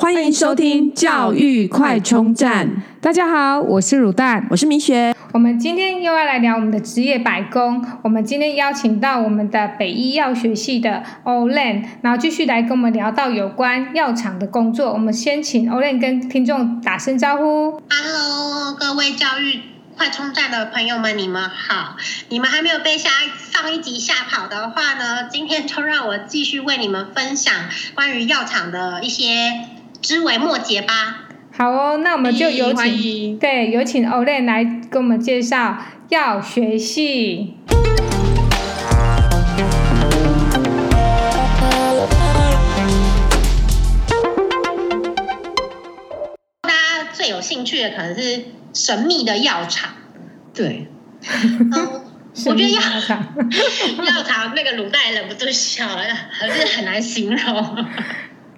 欢迎收听教育快充站。大家好，我是乳蛋，我是明雪。我们今天又要来聊我们的职业百工。我们今天邀请到我们的北医药学系的 Olen，然后继续来跟我们聊到有关药厂的工作。我们先请 Olen 跟听众打声招呼。Hello，各位教育快充站的朋友们，你们好。你们还没有被下上一集吓跑的话呢，今天就让我继续为你们分享关于药厂的一些。枝微末节吧。好哦，那我们就有请对，有请 Olen 来给我们介绍药学系。大家最有兴趣的可能是神秘的药厂。对。嗯，我觉得药厂，药厂那个卤蛋忍不住笑了，还是很难形容。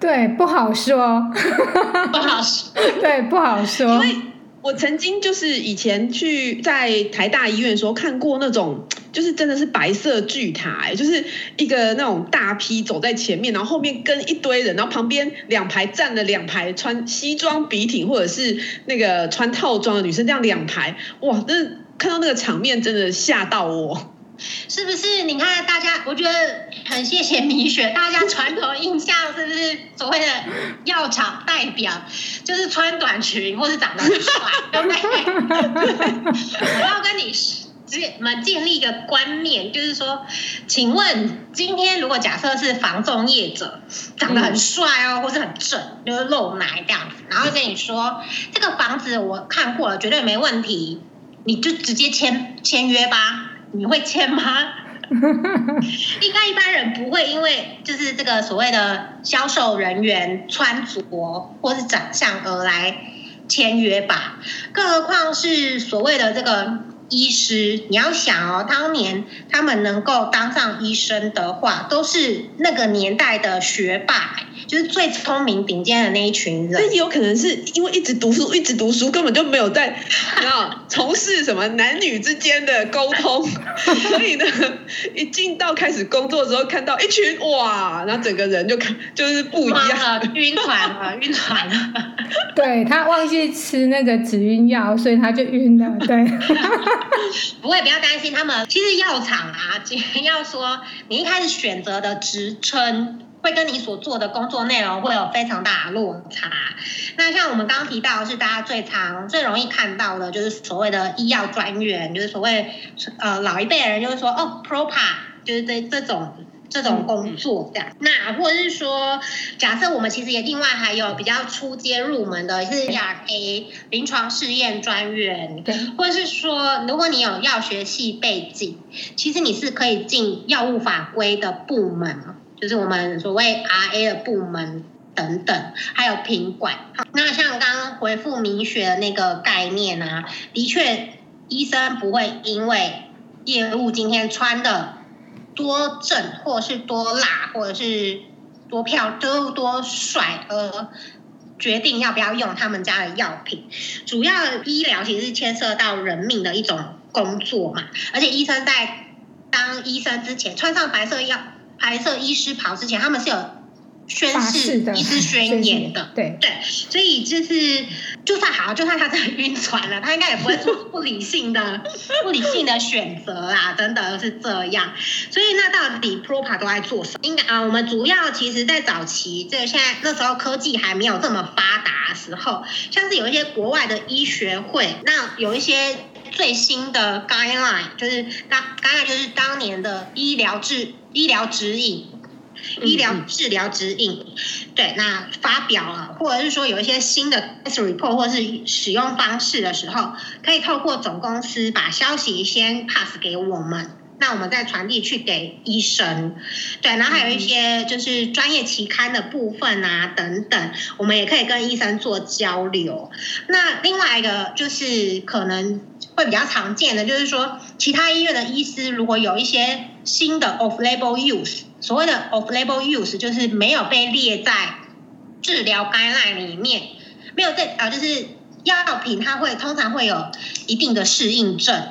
对，不好说，不好说。对，不好说。因为我曾经就是以前去在台大医院的时候看过那种，就是真的是白色巨塔，就是一个那种大批走在前面，然后后面跟一堆人，然后旁边两排站了两排穿西装笔挺或者是那个穿套装的女生，这样两排，哇，真的看到那个场面真的吓到我。是不是？你看大家，我觉得很谢谢米雪。大家传统印象是不是所谓的药厂代表就是穿短裙或是长得很帅，对不对？我要跟你们建立一个观念，就是说，请问今天如果假设是房仲业者长得很帅哦，或是很正，就是露奶这样子，然后跟你说这个房子我看过了，绝对没问题，你就直接签签约吧。你会签吗？应该一般人不会，因为就是这个所谓的销售人员穿着或是长相而来签约吧。更何况是所谓的这个医师，你要想哦，当年他们能够当上医生的话，都是那个年代的学霸。就是最聪明顶尖的那一群人，但有可能是因为一直读书，一直读书，根本就没有在 啊从事什么男女之间的沟通，所以呢，一进到开始工作的时候，看到一群哇，然后整个人就看就是不一样了，晕船了，晕船了。对，他忘记吃那个止晕药，所以他就晕了。对，不会，不要担心他们。其实药厂啊，只 要说你一开始选择的职称。会跟你所做的工作内容会有非常大的落差。那像我们刚刚提到是大家最常、最容易看到的，就是所谓的医药专员，就是所谓呃老一辈人就是说哦，Propa，就是这这种这种工作这样。那或者是说，假设我们其实也另外还有比较初阶入门的是 ERA 临床试验专员，对，或者是说如果你有药学系背景，其实你是可以进药物法规的部门。就是我们所谓 RA 的部门等等，还有品管。那像刚刚回复明雪的那个概念啊，的确，医生不会因为业务今天穿的多正，或者是多辣，或者是多漂都多帅，而决定要不要用他们家的药品。主要医疗其实是牵涉到人命的一种工作嘛，而且医生在当医生之前，穿上白色药。白色医师袍之前，他们是有宣誓医师宣言的，对对，所以就是就算好，就算他真的晕船了，他应该也不会做不理性的、不理性的选择啦，等等是这样。所以那到底 Propa 都在做什么？应该啊，我们主要其实在早期，这个现在那时候科技还没有这么发达的时候，像是有一些国外的医学会，那有一些最新的 guideline，就是当 guideline 就是当年的医疗治。医疗指引，医疗治疗指引，对，那发表了，或者是说有一些新的 report 或是使用方式的时候，可以透过总公司把消息先 pass 给我们，那我们再传递去给医生，对，然后还有一些就是专业期刊的部分啊等等，我们也可以跟医生做交流。那另外一个就是可能。会比较常见的就是说，其他医院的医师如果有一些新的 off-label use，所谓的 off-label use 就是没有被列在治疗干扰里面，没有在啊，就是药品它会通常会有一定的适应症，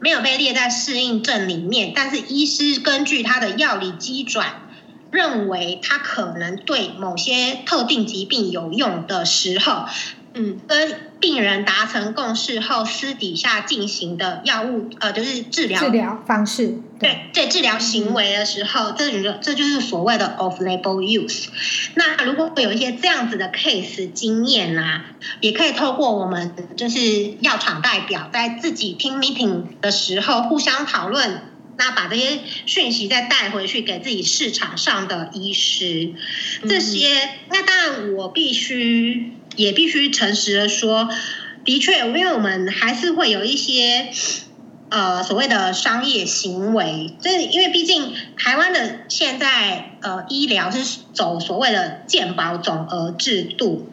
没有被列在适应症里面，但是医师根据他的药理机转认为它可能对某些特定疾病有用的时候，嗯，跟病人达成共识后，私底下进行的药物，呃，就是治疗治疗方式，对对，治疗行为的时候，这就这就是所谓的 off-label use。那如果有一些这样子的 case 经验啊，也可以透过我们就是药厂代表在自己 team meeting 的时候互相讨论。那把这些讯息再带回去给自己市场上的医师，这些那当然我必须也必须诚实的说，的确，因为我们还是会有一些呃所谓的商业行为，这因为毕竟台湾的现在呃医疗是走所谓的健保总额制度。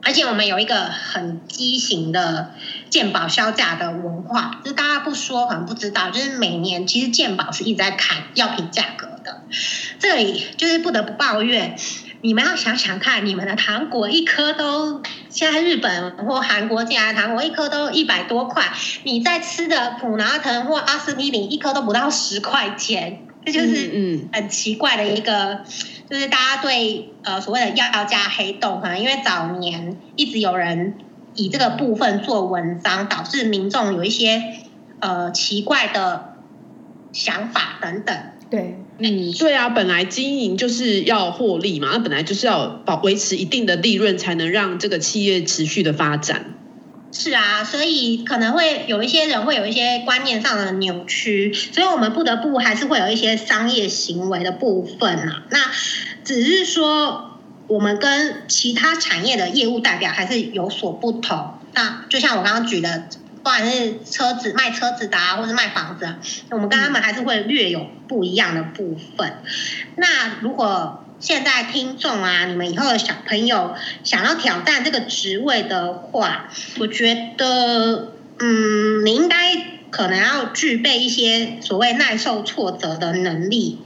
而且我们有一个很畸形的健保销价的文化，就是大家不说可能不知道，就是每年其实健保是一直在砍药品价格的。这里就是不得不抱怨，你们要想想看，你们的糖果一颗都现在日本或韩国进来的糖果一颗都一百多块，你在吃的普拿藤或阿司匹林一颗都不到十块钱，这就是嗯很奇怪的一个。就是大家对呃所谓的药价黑洞，可能因为早年一直有人以这个部分做文章，导致民众有一些呃奇怪的想法等等。对，嗯，对啊，本来经营就是要获利嘛，那本来就是要保维持一定的利润，才能让这个企业持续的发展。是啊，所以可能会有一些人会有一些观念上的扭曲，所以我们不得不还是会有一些商业行为的部分啊。那只是说，我们跟其他产业的业务代表还是有所不同。那就像我刚刚举的，不管是车子卖车子的啊，或是卖房子啊，我们跟他们还是会略有不一样的部分。那如果现在听众啊，你们以后的小朋友想要挑战这个职位的话，我觉得，嗯，你应该可能要具备一些所谓耐受挫折的能力，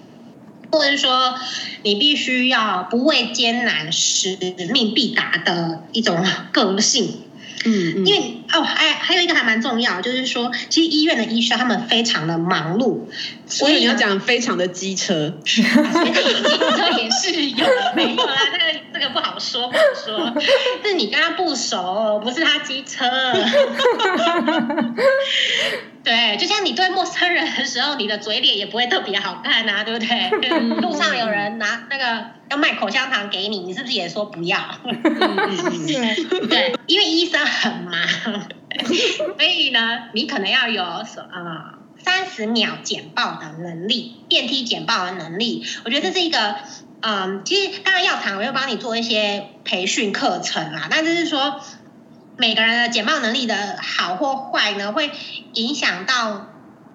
或者说，你必须要不畏艰难、使命必达的一种个性。嗯，嗯，因为哦，还还有一个还蛮重要，就是说，其实医院的医生他们非常的忙碌，所以你要讲非常的机车，机车也是有的，没有啦，这个这个不好说，不好说，是你跟他不熟，不是他机车。对，就像你对陌生人的时候，你的嘴脸也不会特别好看啊，对不对？路上有人拿那个要卖口香糖给你，你是不是也说不要？对，因为医生很忙，所以呢，你可能要有什啊三十秒简报的能力，电梯简报的能力。我觉得这是一个，嗯，其实当然药厂我会帮你做一些培训课程啦，但就是说。每个人的简报能力的好或坏呢，会影响到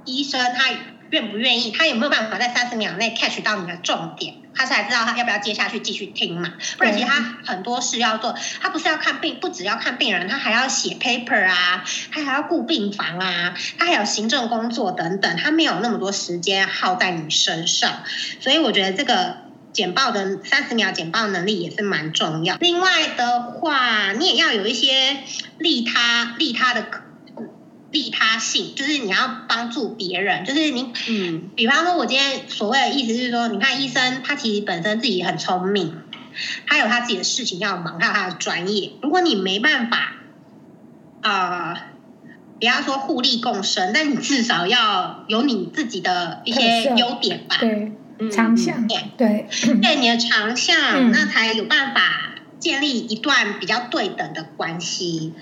医生他愿不愿意，他有没有办法在三十秒内 catch 到你的重点，他才知道他要不要接下去继续听嘛。不然其实他很多事要做，他不是要看病，不只要看病人，他还要写 paper 啊，他还要顾病房啊，他还有行政工作等等，他没有那么多时间耗在你身上，所以我觉得这个。简报的三十秒简报能力也是蛮重要。另外的话，你也要有一些利他、利他的利他性，就是你要帮助别人。就是你，嗯，比方说，我今天所谓的意思是说，你看医生，他其实本身自己很聪明，他有他自己的事情要忙，他有他的专业。如果你没办法，啊、呃，不要说互利共生，但你至少要有你自己的一些优点吧。对。长项，对，对你的长项，那才有办法建立一段比较对等的关系。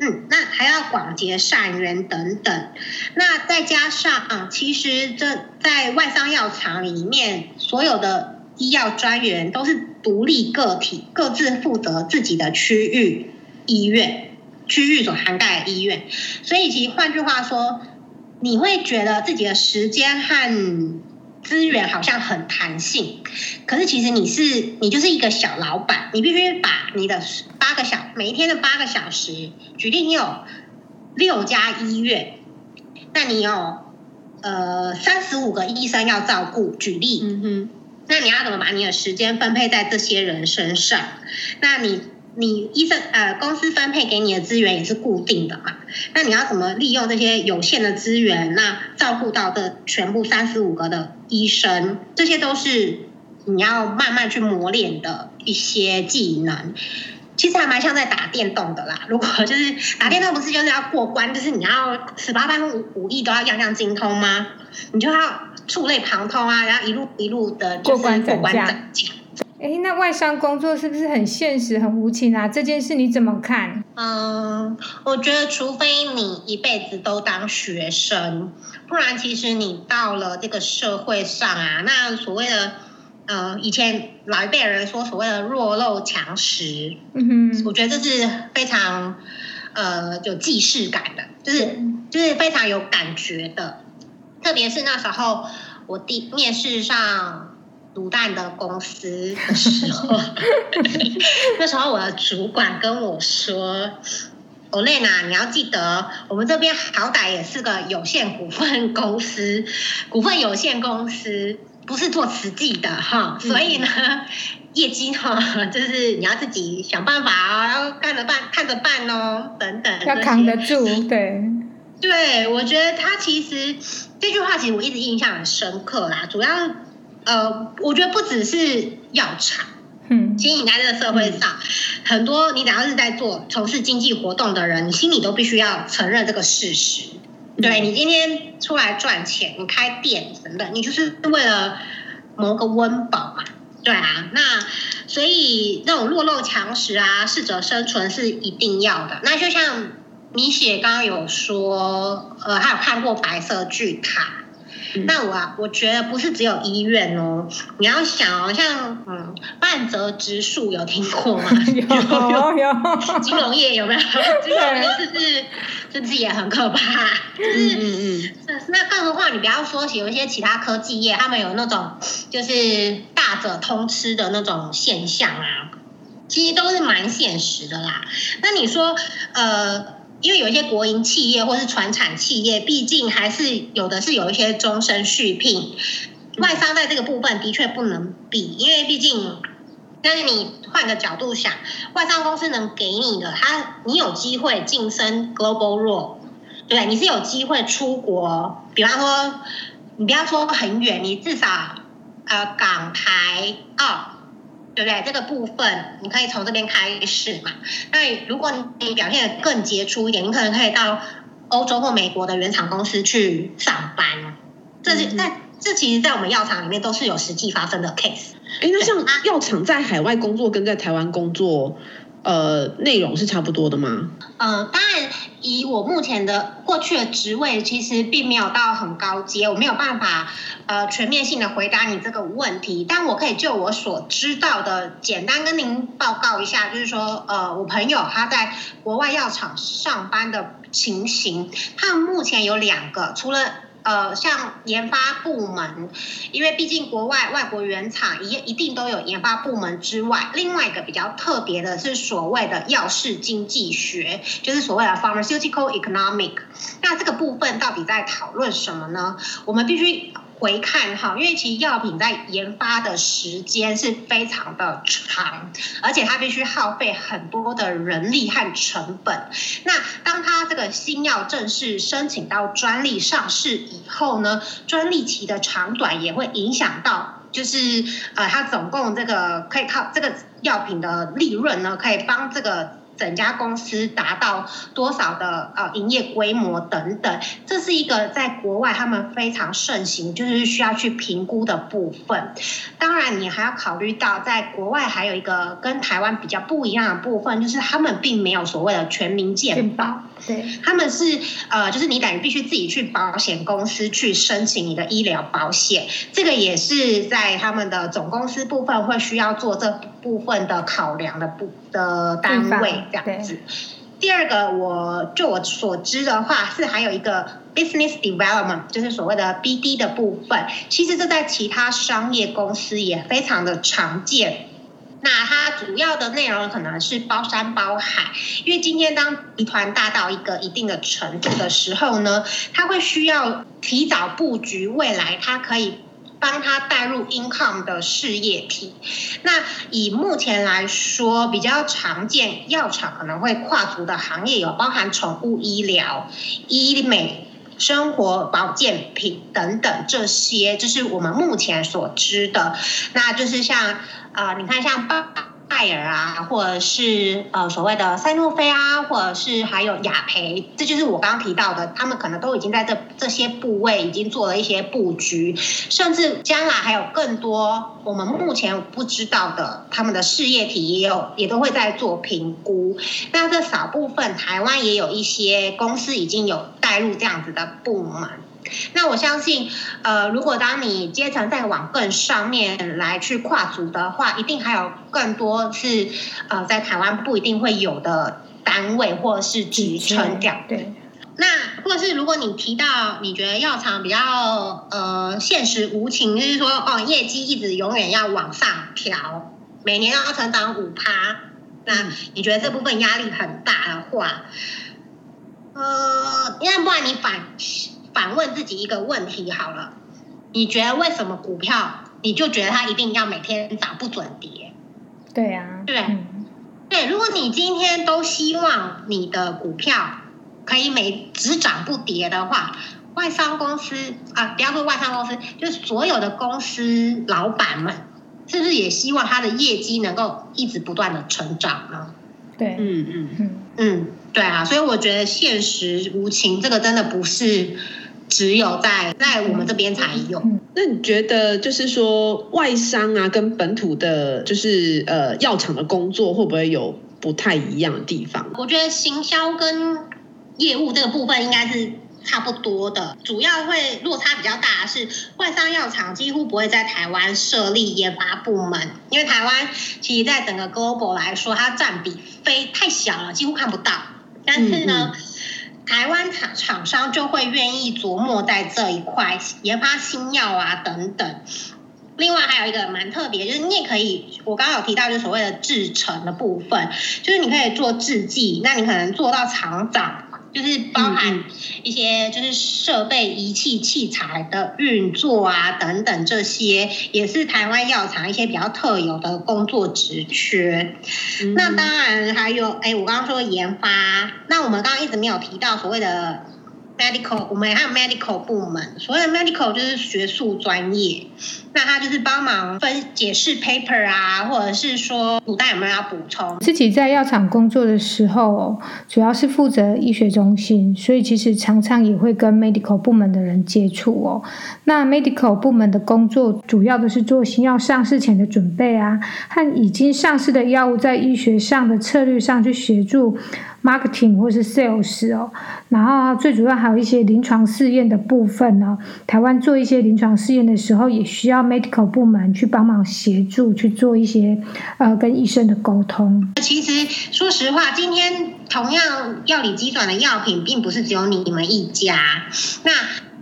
嗯，那还要广结善缘等等。那再加上啊，其实这在外商药厂里面，所有的医药专员都是独立个体，各自负责自己的区域医院，区域所涵盖的医院。所以，其实换句话说，你会觉得自己的时间和资源好像很弹性，可是其实你是你就是一个小老板，你必须把你的八个小每一天的八个小时，举例你有六家医院，那你有呃三十五个医生要照顾，举例，嗯哼，那你要怎么把你的时间分配在这些人身上？那你。你医生呃，公司分配给你的资源也是固定的嘛？那你要怎么利用这些有限的资源？那照顾到的全部三十五个的医生，这些都是你要慢慢去磨练的一些技能。其实还蛮像在打电动的啦。如果 就是打电动，不是就是要过关，就是你要十八般武武艺都要样样精通吗？你就要触类旁通啊，然后一路一路的过关斩将。哎，那外商工作是不是很现实、很无情啊？这件事你怎么看？嗯，我觉得除非你一辈子都当学生，不然其实你到了这个社会上啊，那所谓的呃，以前老一辈人说所谓的弱肉强食，嗯哼，我觉得这是非常呃有既视感的，就是就是非常有感觉的，特别是那时候我第面试上。卤蛋的公司的时候，那时候我的主管跟我说：“Olena，你要记得，我们这边好歹也是个有限股份公司，股份有限公司不是做慈济的哈，所以呢，业绩哈，就是你要自己想办法啊，要看着办，看着办哦，等等，要扛得住，对，对，我觉得他其实这句话其实我一直印象很深刻啦，主要。呃，我觉得不只是药厂，嗯，其实你在这个社会上，嗯、很多你只要是在做从事经济活动的人，你心里都必须要承认这个事实。嗯、对，你今天出来赚钱，你开店等等，你就是为了谋个温饱嘛。对啊，那所以那种弱肉强食啊，适者生存是一定要的。那就像米雪刚刚有说，呃，还有看过白色巨塔。那我啊，我觉得不是只有医院哦，你要想哦，像嗯，半泽直树有听过吗？有 有有。金融业有没有？金融业是不是是不是也很可怕？就是嗯嗯。那更何况你不要说有一些其他科技业，他们有那种就是大者通吃的那种现象啊，其实都是蛮现实的啦。那你说呃？因为有一些国营企业或是传产企业，毕竟还是有的是有一些终身续聘，外商在这个部分的确不能比，因为毕竟，但是你换个角度想，外商公司能给你的，他你有机会晋升 global role，对，你是有机会出国，比方说，你不要说很远，你至少呃港台澳。对不对？这个部分你可以从这边开始嘛。那如果你表现的更杰出一点，你可能可以到欧洲或美国的原厂公司去上班。这是那、嗯、这其实，在我们药厂里面都是有实际发生的 case。哎，那像药厂在海外工作跟在台湾工作，呃，内容是差不多的吗？呃，当然，以我目前的过去的职位，其实并没有到很高阶，我没有办法呃全面性的回答你这个问题。但我可以就我所知道的，简单跟您报告一下，就是说，呃，我朋友他在国外药厂上班的情形，他目前有两个，除了。呃，像研发部门，因为毕竟国外外国原厂一一定都有研发部门之外，另外一个比较特别的是所谓的药事经济学，就是所谓的 pharmaceutical economic。那这个部分到底在讨论什么呢？我们必须。回看哈，因为其实药品在研发的时间是非常的长，而且它必须耗费很多的人力和成本。那当它这个新药正式申请到专利上市以后呢，专利期的长短也会影响到，就是呃，它总共这个可以靠这个药品的利润呢，可以帮这个。整家公司达到多少的呃营业规模等等，这是一个在国外他们非常盛行，就是需要去评估的部分。当然，你还要考虑到在国外还有一个跟台湾比较不一样的部分，就是他们并没有所谓的全民健保。对，他们是呃，就是你等于必须自己去保险公司去申请你的医疗保险，这个也是在他们的总公司部分会需要做这部分的考量的部的单位这样子。第二个，我就我所知的话，是还有一个 business development，就是所谓的 BD 的部分。其实这在其他商业公司也非常的常见。那它主要的内容可能是包山包海，因为今天当集团大到一个一定的程度的时候呢，它会需要提早布局未来，它可以帮它带入 income 的事业体。那以目前来说，比较常见药厂可能会跨足的行业有包含宠物医疗、医美。生活保健品等等这些，就是我们目前所知的。那就是像啊，你看像。拜尔啊，或者是呃所谓的赛诺菲啊，或者是还有雅培，这就是我刚刚提到的，他们可能都已经在这这些部位已经做了一些布局，甚至将来还有更多我们目前不知道的，他们的事业体也有也都会在做评估。那这少部分台湾也有一些公司已经有带入这样子的部门。那我相信，呃，如果当你阶层再往更上面来去跨足的话，一定还有更多是呃在台湾不一定会有的单位或者是职称这样。对。那或者是如果你提到你觉得药厂比较呃现实无情，就是说哦业绩一直永远要往上调，每年要成长五趴，那你觉得这部分压力很大的话，呃，要不然你反。反问自己一个问题好了，你觉得为什么股票你就觉得它一定要每天涨不准跌？对呀、啊，对、嗯、对。如果你今天都希望你的股票可以每只涨不跌的话，外商公司啊，不要说外商公司，就是所有的公司老板们，是不是也希望他的业绩能够一直不断的成长呢？对，嗯嗯嗯嗯，对啊。所以我觉得现实无情，这个真的不是。只有在在我们这边才有。那你觉得，就是说外商啊，跟本土的，就是呃药厂的工作，会不会有不太一样的地方？我觉得行销跟业务这个部分应该是差不多的，主要会落差比较大的是外商药厂几乎不会在台湾设立研发部门，因为台湾其实在整个 global 来说，它占比非太小了，几乎看不到。但是呢，嗯嗯台湾厂厂商就会愿意琢磨在这一块研发新药啊等等。另外还有一个蛮特别，就是你也可以，我刚刚有提到，就所谓的制成的部分，就是你可以做制剂，那你可能做到厂长。就是包含一些就是设备仪器器材的运作啊等等，这些也是台湾药厂一些比较特有的工作职缺。嗯、那当然还有，哎，我刚刚说研发，那我们刚刚一直没有提到所谓的。medical，我们还有 medical 部门，所谓的 medical 就是学术专业，那他就是帮忙分解释 paper 啊，或者是说古代有没有要补充？自己在药厂工作的时候，主要是负责医学中心，所以其实常常也会跟 medical 部门的人接触哦。那 medical 部门的工作主要的是做新药上市前的准备啊，和已经上市的药物在医学上的策略上去协助。Marketing 或是 sales 哦，然后最主要还有一些临床试验的部分呢。台湾做一些临床试验的时候，也需要 medical 部门去帮忙协助去做一些呃跟医生的沟通。其实说实话，今天同样药理机转的药品，并不是只有你们一家。那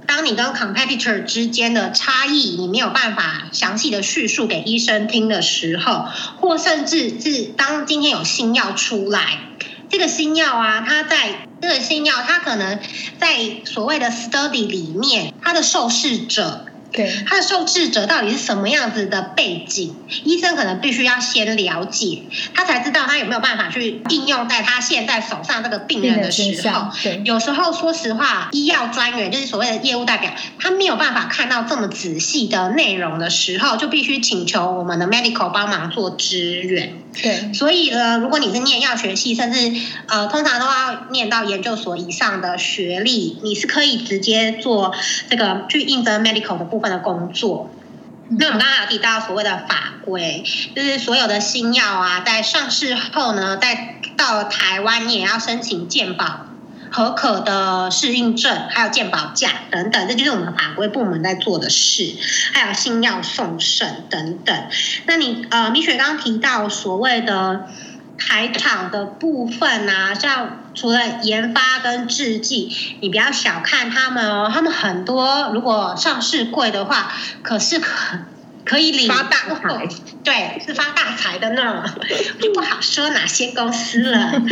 当你跟 competitor 之间的差异，你没有办法详细的叙述给医生听的时候，或甚至是当今天有新药出来。这个新药啊，它在这个新药，它可能在所谓的 study 里面，它的受试者。对，他的受治者到底是什么样子的背景？医生可能必须要先了解，他才知道他有没有办法去应用在他现在手上这个病人的时候。对，有时候说实话，医药专员就是所谓的业务代表，他没有办法看到这么仔细的内容的时候，就必须请求我们的 medical 帮忙做支援。对，所以呢，如果你是念药学系，甚至呃，通常都要念到研究所以上的学历，你是可以直接做这个去应征 medical 的部分。的工作，那我们刚刚有提到所谓的法规，就是所有的新药啊，在上市后呢，在到台湾你也要申请健保合可的适应症，还有健保价等等，这就是我们法规部门在做的事，还有新药送审等等。那你呃，米雪刚刚提到所谓的。台场的部分啊，像除了研发跟制剂，你不要小看他们哦，他们很多如果上市贵的话，可是可可以领发大财，对，是发大财的呢，就不好说哪些公司了。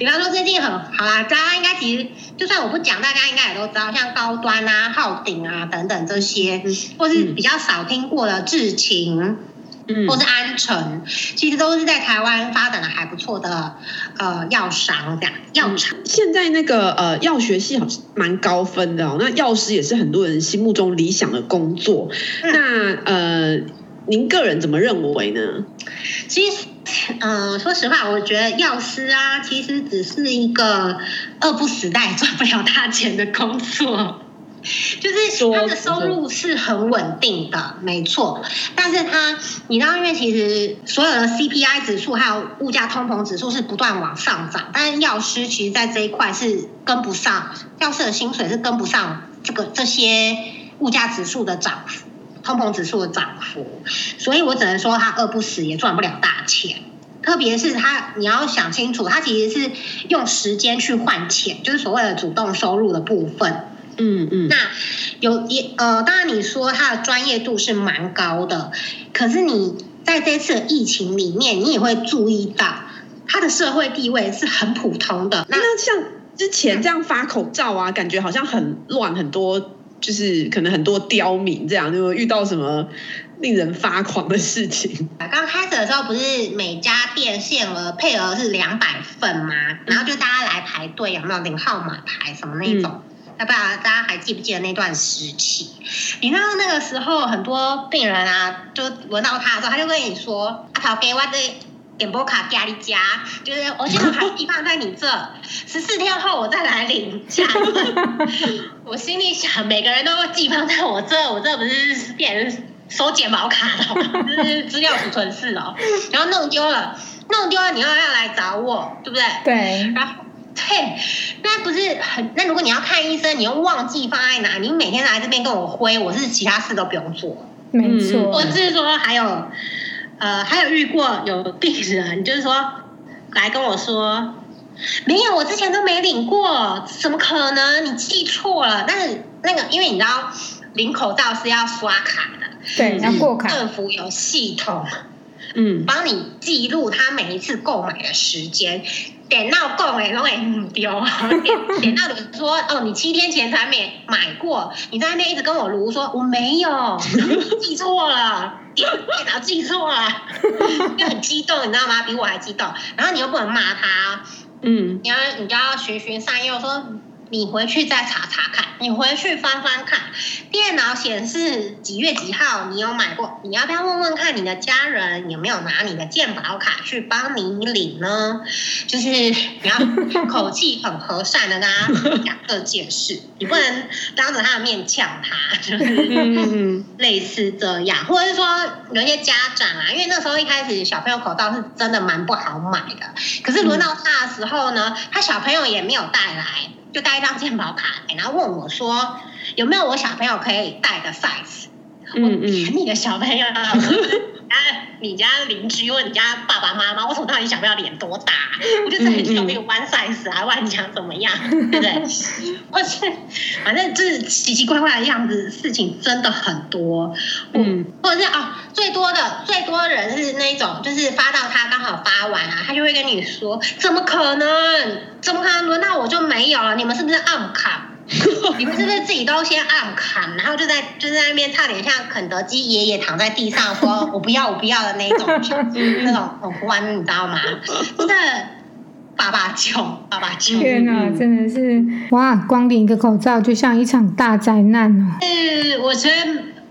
比方说，最近很好啦，大家应该其实就算我不讲，大家应该也都知道，像高端啊、昊鼎啊等等这些，或是比较少听过的智勤。或是安诚，其实都是在台湾发展的还不错的呃药商这样药厂。现在那个呃药学系好像蛮高分的哦，那药师也是很多人心目中理想的工作。嗯、那呃，您个人怎么认为呢？其实，嗯、呃，说实话，我觉得药师啊，其实只是一个饿不死但也赚不了大钱的工作。就是他的收入是很稳定的，没错。但是他，你知道，因为其实所有的 CPI 指数还有物价通膨指数是不断往上涨，但是药师其实在这一块是跟不上，药师的薪水是跟不上这个这些物价指数的涨幅、通膨指数的涨幅，所以我只能说他饿不死也赚不了大钱。特别是他，你要想清楚，他其实是用时间去换钱，就是所谓的主动收入的部分。嗯嗯，那有一呃，当然你说他的专业度是蛮高的，可是你在这次疫情里面，你也会注意到他的社会地位是很普通的。那，像之前这样发口罩啊，感觉好像很乱，很多就是可能很多刁民这样，就遇到什么令人发狂的事情？刚开始的时候不是每家店限额配额是两百份吗？然后就大家来排队，有没有领号码牌什么那种？嗯要不然大家还记不记得那段时期？你知道那个时候很多病人啊，就闻到他的时候，他就跟你说：“阿桃给我的点播卡家里加，就是我现在还寄放在你这，十四天后我再来领。”我心里想，每个人都寄放在我这，我这不是变成收健保卡了吗？就是资料储存室哦，然后弄丢了，弄丢了，你又要来找我，对不对？对，然后。对，那不是很？那如果你要看医生，你又忘记放在哪？你每天来这边跟我挥，我是其他事都不用做。没错，我是说还有，呃，还有遇过有病人，就是说来跟我说，没有，我之前都没领过，怎么可能？你记错了。但是那个，因为你知道领口罩是要刷卡的，对，要过卡，政府有系统，嗯，帮你记录他每一次购买的时间。点到够哎，都给唔丢。点点到你说哦，你七天前才没买过，你在那边一直跟我卢说我没有，记错了，点电脑记错了，就很激动，你知道吗？比我还激动。然后你又不能骂他，嗯，你要你就要循循善诱说。你回去再查查看，你回去翻翻看，电脑显示几月几号你有买过，你要不要问问看你的家人有没有拿你的健保卡去帮你领呢？就是你要口气很和善的跟他 讲这件事，你不能当着他的面呛他，就是类似这样，或者是说有一些家长啊，因为那时候一开始小朋友口罩是真的蛮不好买的，可是轮到他的时候呢，他小朋友也没有带来。就带一张健保卡，然后问我说有没有我小朋友可以带的 size？嗯嗯，你的小朋友，啊，你家邻居问你家爸爸妈妈，我说到底小朋友脸多大？我就在你小朋友 one size 啊，万一想怎么样，对不对？或是反正就是奇奇怪怪的样子，事情真的很多。嗯，或者是啊、哦，最多的最多的人是那种，就是发到他刚好发完啊，他就会跟你说，怎么可能？怎么可能轮到我就没有了？你们是不是暗卡？你们是不是自己都先按砍，然后就在就在那边差点像肯德基爷爷躺在地上说“我不要，我不要”的那种，那种很欢，你知道吗？真的，爸爸穷，爸爸穷。天哪，真的是哇！光领一个口罩就像一场大灾难哦。是，我觉得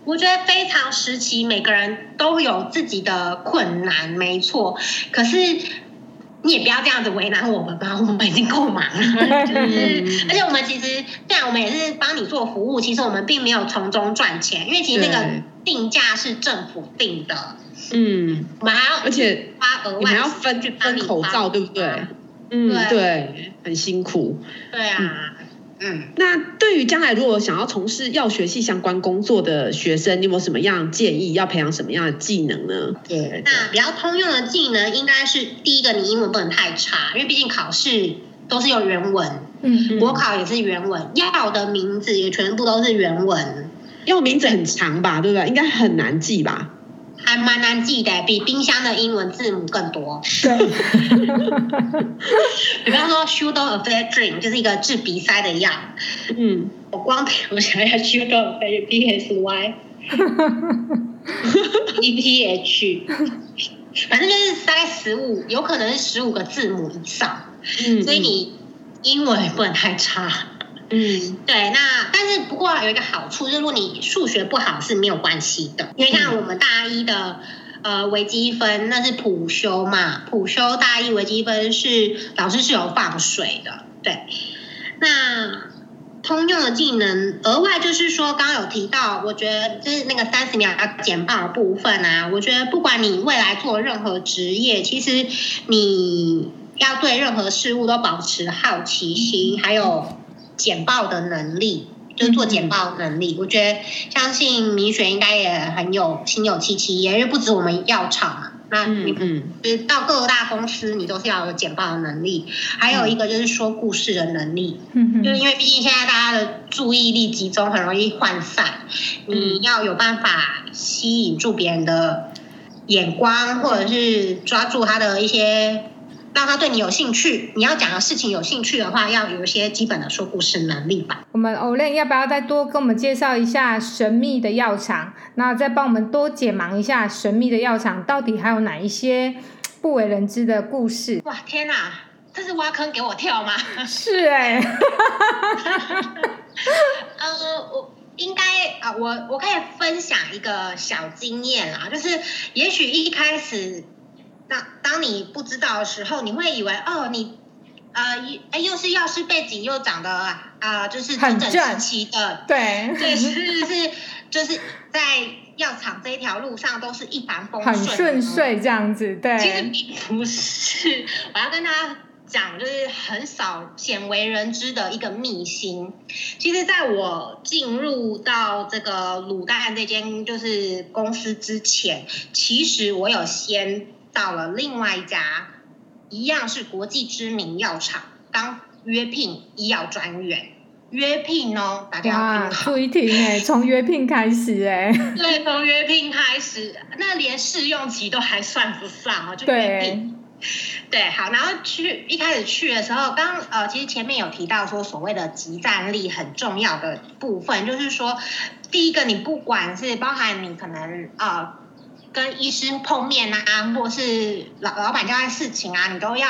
我觉得非常时期，每个人都有自己的困难，没错。可是。你也不要这样子为难我们吧，我们已经够忙了。就是，而且我们其实，虽然，我们也是帮你做服务。其实我们并没有从中赚钱，因为其实那个定价是政府定的。嗯，我们还要而且花额外，你们要分分口罩，对不对？嗯，对，很辛苦。对啊。嗯嗯，那对于将来如果想要从事药学系相关工作的学生，你有没有什么样建议？要培养什么样的技能呢？对，那比较通用的技能应该是第一个，你英文不能太差，因为毕竟考试都是有原文，嗯，国考也是原文，药的名字也全部都是原文，药名字很长吧，对不对？应该很难记吧？还蛮难记的，比冰箱的英文字母更多。对，比方说 Pseudoephedrine 就是一个治鼻塞的药。嗯，我光我想要 Pseudoephedrine，B S Y，E P H，反正就是大概十五，有可能是十五个字母以上。嗯，所以你英文也不能太差。嗯，对。那但是不过有一个好处，就是如果你数学不好是没有关系的，因为像我们大一的。呃，微积分那是普修嘛？普修大一微积分是老师是有放水的，对。那通用的技能额外就是说，刚刚有提到，我觉得就是那个三十秒要简报的部分啊，我觉得不管你未来做任何职业，其实你要对任何事物都保持好奇心，还有简报的能力。就是做简报能力，我觉得相信米雪应该也很有心有戚戚焉，因为不止我们药厂嘛，那你嗯，就是到各大公司，你都是要有简报的能力，还有一个就是说故事的能力，嗯，就是因为毕竟现在大家的注意力集中很容易涣散，你要有办法吸引住别人的眼光，或者是抓住他的一些。让他对你有兴趣，你要讲的事情有兴趣的话，要有一些基本的说故事能力吧。我们 Olen 要不要再多跟我们介绍一下神秘的药厂？那再帮我们多解盲一下神秘的药厂到底还有哪一些不为人知的故事？哇，天哪，这是挖坑给我跳吗？是哎、欸。呃，我应该啊，我我可以分享一个小经验啦，就是也许一开始。那当你不知道的时候，你会以为哦，你呃，哎，又是药师背景，又长得啊、呃，就是整整齐齐的，对，对，是是，就是在药厂这一条路上都是一帆风顺，很顺遂这样子，对。其实并不是，我要跟大家讲，就是很少鲜为人知的一个秘辛。其实，在我进入到这个卤蛋这间就是公司之前，其实我有先。到了另外一家，一样是国际知名药厂，当约聘医药专员，约聘哦，大家要注意听哎，从约聘开始哎，对，从约聘开始，那连试用期都还算不上哦，就约聘，对，好，然后去一开始去的时候，刚呃，其实前面有提到说，所谓的集战力很重要的部分，就是说，第一个，你不管是包含你可能呃。跟医生碰面啊，或是老老板交代事情啊，你都要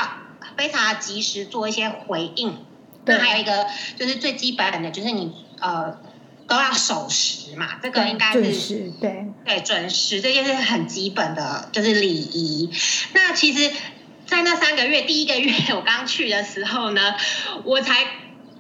非常及时做一些回应。那还有一个就是最基本的，就是你呃都要守时嘛，这个应该是对对准时，这件是很基本的，就是礼仪。那其实，在那三个月，第一个月我刚去的时候呢，我才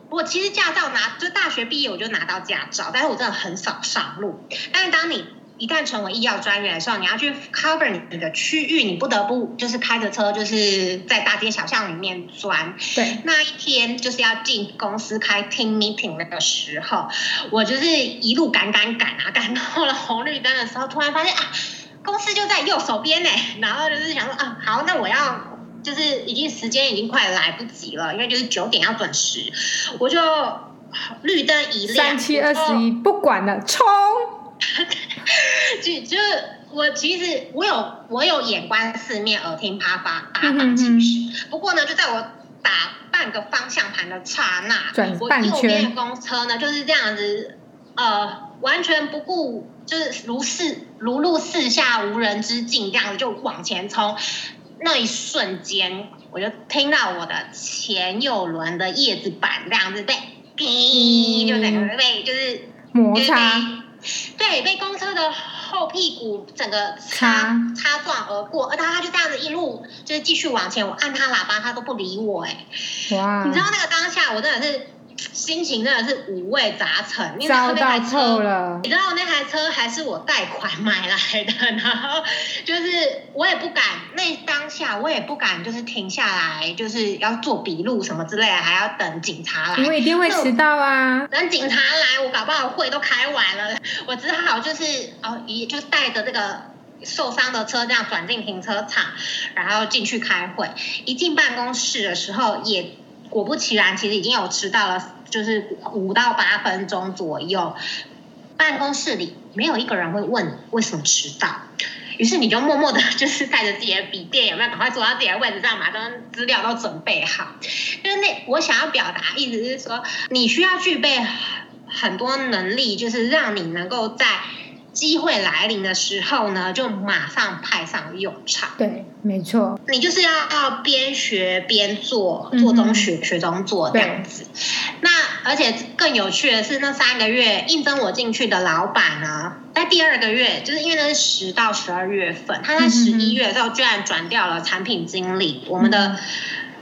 我其实驾照拿就大学毕业我就拿到驾照，但是我真的很少上路。但是当你一旦成为医药专员的时候，你要去 cover 你的区域，你不得不就是开着车，就是在大街小巷里面钻。对，那一天就是要进公司开 team meeting 那个时候，我就是一路赶赶赶啊，赶到了红绿灯的时候，突然发现啊，公司就在右手边呢。然后就是想说啊，好，那我要就是已经时间已经快来不及了，因为就是九点要准时，我就绿灯一亮，三七二十一，不管了，冲！就就我其实我有我有眼观四面，耳听八方八方其实。不过呢，就在我打半个方向盘的刹那，我右边的公车呢就是这样子，呃，完全不顾，就是如四如入四下无人之境这样子就往前冲。那一瞬间，我就听到我的前右轮的叶子板这样子被，叮，就整个被就是摩擦。对，被公车的后屁股整个擦擦撞而过，而他他就这样子一路就是继续往前，我按他喇叭他都不理我，哎，哇！你知道那个当下我真的是。心情真的是五味杂陈，你知道那台车了，你知道那台车还是我贷款买来的，然后就是我也不敢，那当下我也不敢，就是停下来，就是要做笔录什么之类的，还要等警察来，因为一定会迟到啊。等警察来，我搞不好会都开完了，我只好就是哦，一就带着这个受伤的车这样转进停车场，然后进去开会。一进办公室的时候也。果不其然，其实已经有迟到了，就是五到八分钟左右。办公室里没有一个人会问你为什么迟到，于是你就默默的，就是带着自己的笔电，有没有赶快坐到自己的位置上，把这资料都准备好。就是那我想要表达意思是说，你需要具备很多能力，就是让你能够在机会来临的时候呢，就马上派上用场。对，没错。你就是要要边学边做，做中学，嗯、学中做这样子。那而且更有趣的是，那三个月应征我进去的老板呢，在第二个月，就是因为那是十到十二月份，他在十一月的时候居然转掉了产品经理，嗯、我们的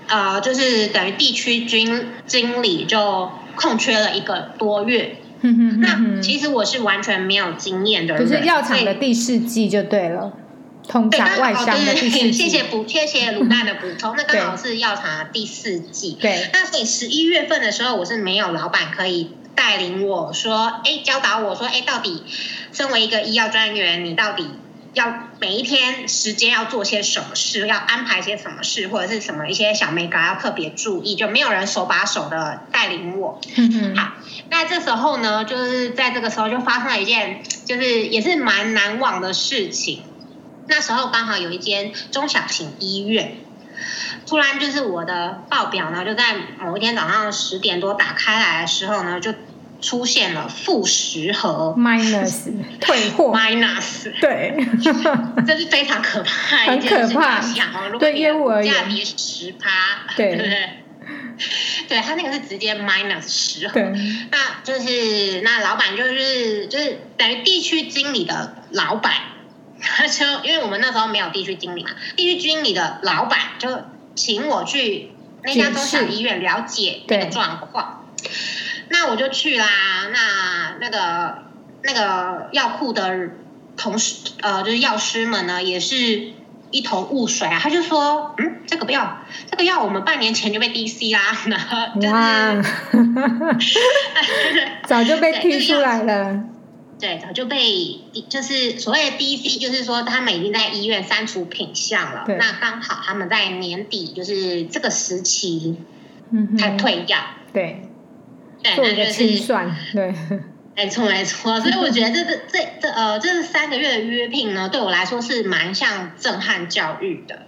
呃，就是等于地区经经理就空缺了一个多月。那其实我是完全没有经验的人，就是药厂的第四季就对了，通常外商的第四季。谢谢补，谢谢卤蛋的补充，那 刚好是药厂的第四季。对，那所以十一月份的时候，我是没有老板可以带领我说，哎，教导我说，哎，到底身为一个医药专员，你到底。要每一天时间要做些什么事，要安排些什么事，或者是什么一些小美感要特别注意，就没有人手把手的带领我。嗯嗯。好，那这时候呢，就是在这个时候就发生了一件，就是也是蛮难忘的事情。那时候刚好有一间中小型医院，突然就是我的报表呢，就在某一天早上十点多打开来的时候呢，就。出现了负十和 minus 退货。Minus 对，这是非常可怕，很可怕。对业务而言，价跌十趴，对。对对，对他那个是直接 minus 十和，那就是那老板就是就是等于地区经理的老板，他就因为我们那时候没有地区经理嘛，地区经理的老板就请我去那家中小医院了解这个状况。那我就去啦。那那个那个药库的同事，呃，就是药师们呢，也是一头雾水啊。他就说：“嗯，这个药，这个药我们半年前就被 DC 啦。就是”哇！早就被踢出来了。对，早就被就是所谓的 DC，就是说他们已经在医院删除品项了。那刚好他们在年底，就是这个时期，嗯，才退药。对。做一个清算，对，没错没错，所以我觉得这个这这呃这三个月的约聘呢，对我来说是蛮像震撼教育的。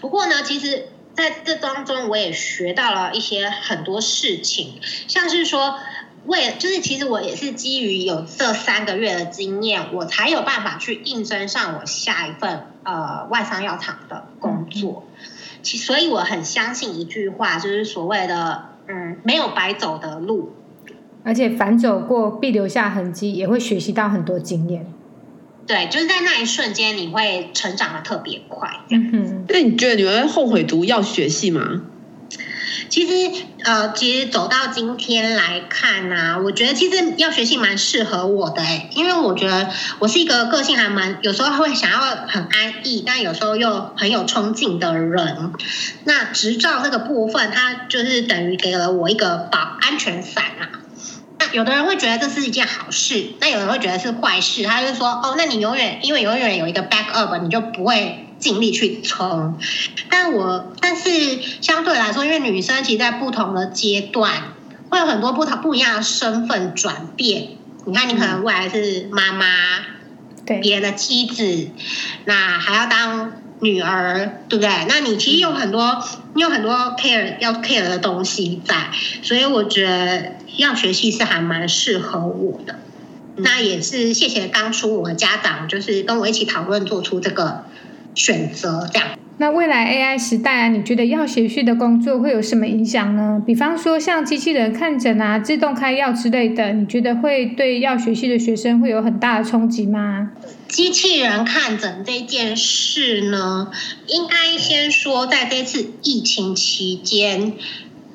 不过呢，其实在这当中我也学到了一些很多事情，像是说，为就是其实我也是基于有这三个月的经验，我才有办法去应征上我下一份呃外商药厂的工作。其所以我很相信一句话，就是所谓的。嗯，没有白走的路，而且反走过必留下痕迹，也会学习到很多经验。对，就是在那一瞬间，你会成长的特别快。嗯哼，那你觉得你会后悔读药学系吗？其实，呃，其实走到今天来看呢、我觉得其实药学系蛮适合我的哎，因为我觉得我是一个个性还蛮有时候会想要很安逸，但有时候又很有冲劲的人。那执照这个部分，它就是等于给了我一个保安全伞啊。那有的人会觉得这是一件好事，那有人会觉得是坏事。他就说，哦，那你永远因为永远有一个 backup，你就不会。尽力去冲，但我但是相对来说，因为女生其实，在不同的阶段会有很多不同不一样的身份转变。你看，你可能未来是妈妈，对别人的妻子，那还要当女儿，对不对？那你其实有很多，你有很多 care 要 care 的东西在，所以我觉得要学习是还蛮适合我的。那也是谢谢当初我的家长，就是跟我一起讨论做出这个。选择这样，那未来 AI 时代啊，你觉得药学系的工作会有什么影响呢？比方说像机器人看诊啊、自动开药之类的，你觉得会对药学系的学生会有很大的冲击吗？机器人看诊这件事呢，应该先说，在这次疫情期间，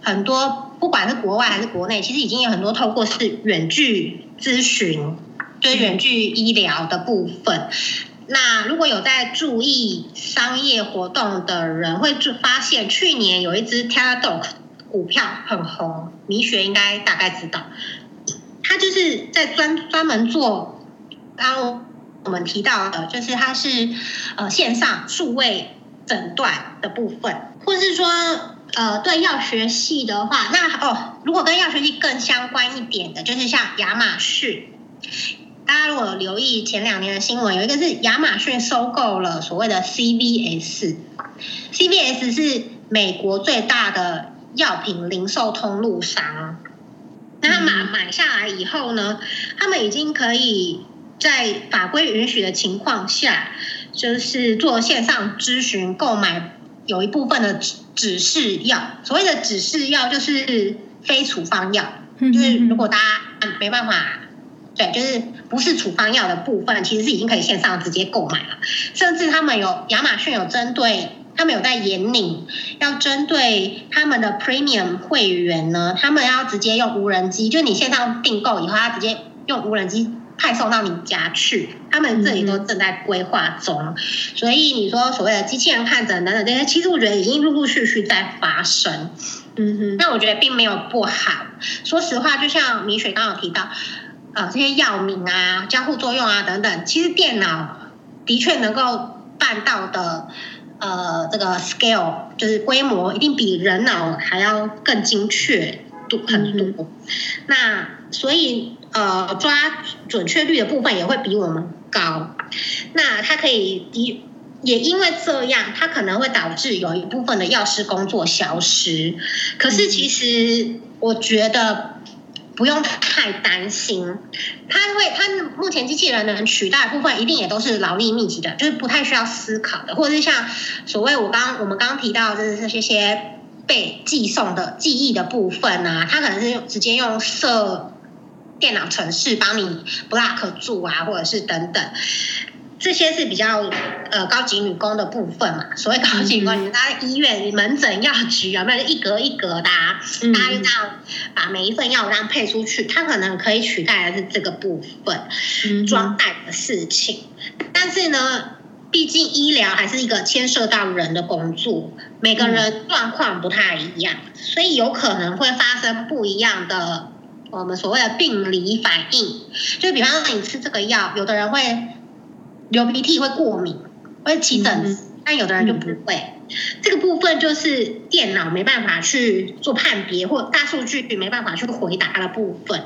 很多不管是国外还是国内，其实已经有很多透过是远距咨询，就是远距医疗的部分。那如果有在注意商业活动的人，会就发现去年有一只 Teladoc 股票很红，米雪应该大概知道，他就是在专专门做，刚刚我们提到的，就是它是呃线上数位诊断的部分，或是说呃对药学系的话，那哦如果跟药学系更相关一点的，就是像亚马逊。大家如果有留意前两年的新闻，有一个是亚马逊收购了所谓的 CVS，CVS 是美国最大的药品零售通路商。那他买买下来以后呢，他们已经可以在法规允许的情况下，就是做线上咨询购买，有一部分的指指示药。所谓的指示药就是非处方药，就是如果大家没办法，对，就是不是处方药的部分，其实是已经可以线上直接购买了。甚至他们有亚马逊有针对，他们有在引领，要针对他们的 Premium 会员呢，他们要直接用无人机，就你线上订购以后，他直接用无人机。派送到你家去，他们这里都正在规划中，嗯、所以你说所谓的机器人看诊等等这些，其实我觉得已经陆陆续续在发生。嗯哼，那我觉得并没有不好。说实话，就像米雪刚刚有提到，呃，这些药名啊、交互作用啊等等，其实电脑的确能够办到的，呃，这个 scale 就是规模一定比人脑还要更精确度很多。嗯、那所以。呃，抓准确率的部分也会比我们高。那它可以，也因为这样，它可能会导致有一部分的药师工作消失。可是其实我觉得不用太担心，它会，它目前机器人能取代部分，一定也都是劳力密集的，就是不太需要思考的，或者是像所谓我刚我们刚提到的就是这些些被寄送的记忆的部分啊，它可能是直接用设。电脑程式帮你 block 住啊，或者是等等，这些是比较呃高级女工的部分嘛。所谓高级女工，你在医院门诊药局有没有一格一格的，啊，大家就这样把每一份药这样配出去，它可能可以取代的是这个部分装袋的事情。但是呢，毕竟医疗还是一个牵涉到人的工作，每个人状况不太一样，所以有可能会发生不一样的。我们所谓的病理反应，就比方说你吃这个药，有的人会流鼻涕、会过敏、会起疹子，嗯、但有的人就不会。嗯、这个部分就是电脑没办法去做判别，或大数据没办法去回答的部分。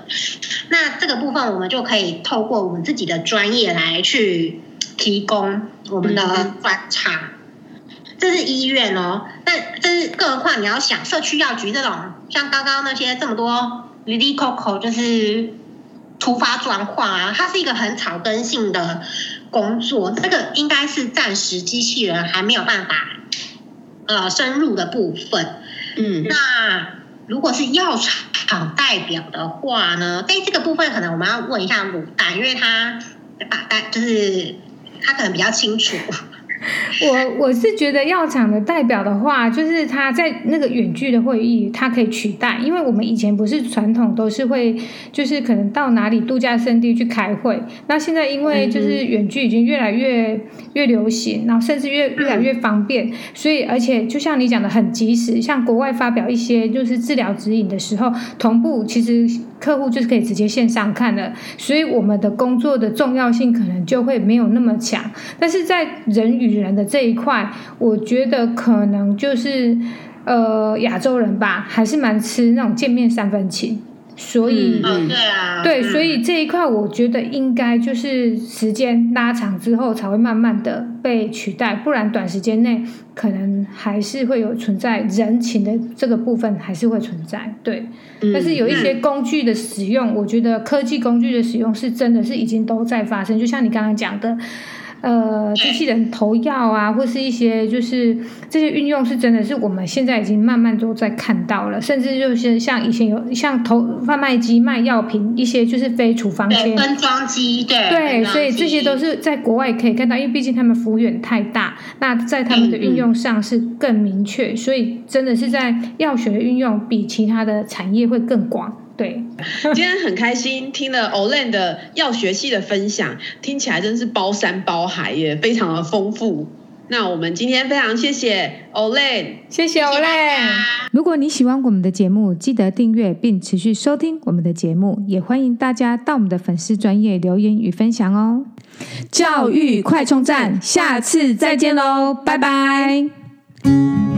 那这个部分我们就可以透过我们自己的专业来去提供我们的专长。嗯、这是医院哦，但这是更何况你要想社区药局这种，像刚刚那些这么多。vli coco 就是突发状况啊，它是一个很草根性的工作，这个应该是暂时机器人还没有办法呃深入的部分。嗯，那如果是药厂代表的话呢？在这个部分可能我们要问一下卤蛋，因为他把代就是他可能比较清楚。我我是觉得药厂的代表的话，就是他在那个远距的会议，他可以取代，因为我们以前不是传统都是会，就是可能到哪里度假胜地去开会，那现在因为就是远距已经越来越越流行，然后甚至越越来越方便，所以而且就像你讲的很及时，像国外发表一些就是治疗指引的时候，同步其实客户就是可以直接线上看的，所以我们的工作的重要性可能就会没有那么强，但是在人与人的这一块，我觉得可能就是，呃，亚洲人吧，还是蛮吃那种见面三分情，所以，嗯，对啊，对，所以这一块我觉得应该就是时间拉长之后才会慢慢的被取代，不然短时间内可能还是会有存在人情的这个部分还是会存在，对，但是有一些工具的使用，我觉得科技工具的使用是真的是已经都在发生，就像你刚刚讲的。呃，机器人投药啊，或是一些就是这些运用，是真的是我们现在已经慢慢都在看到了，甚至就是像以前有像投贩卖机卖药品，一些就是非处方签分装机，对对，所以这些都是在国外可以看到，因为毕竟他们幅员太大，那在他们的运用上是更明确，嗯嗯，所以真的是在药学的运用比其他的产业会更广。对，今天很开心听了 Olen 的药学系的分享，听起来真是包山包海耶，非常的丰富。那我们今天非常谢谢 Olen，谢谢 Olen。如果你喜欢我们的节目，记得订阅并持续收听我们的节目，也欢迎大家到我们的粉丝专业留言与分享哦。教育快充站，下次再见喽，拜拜。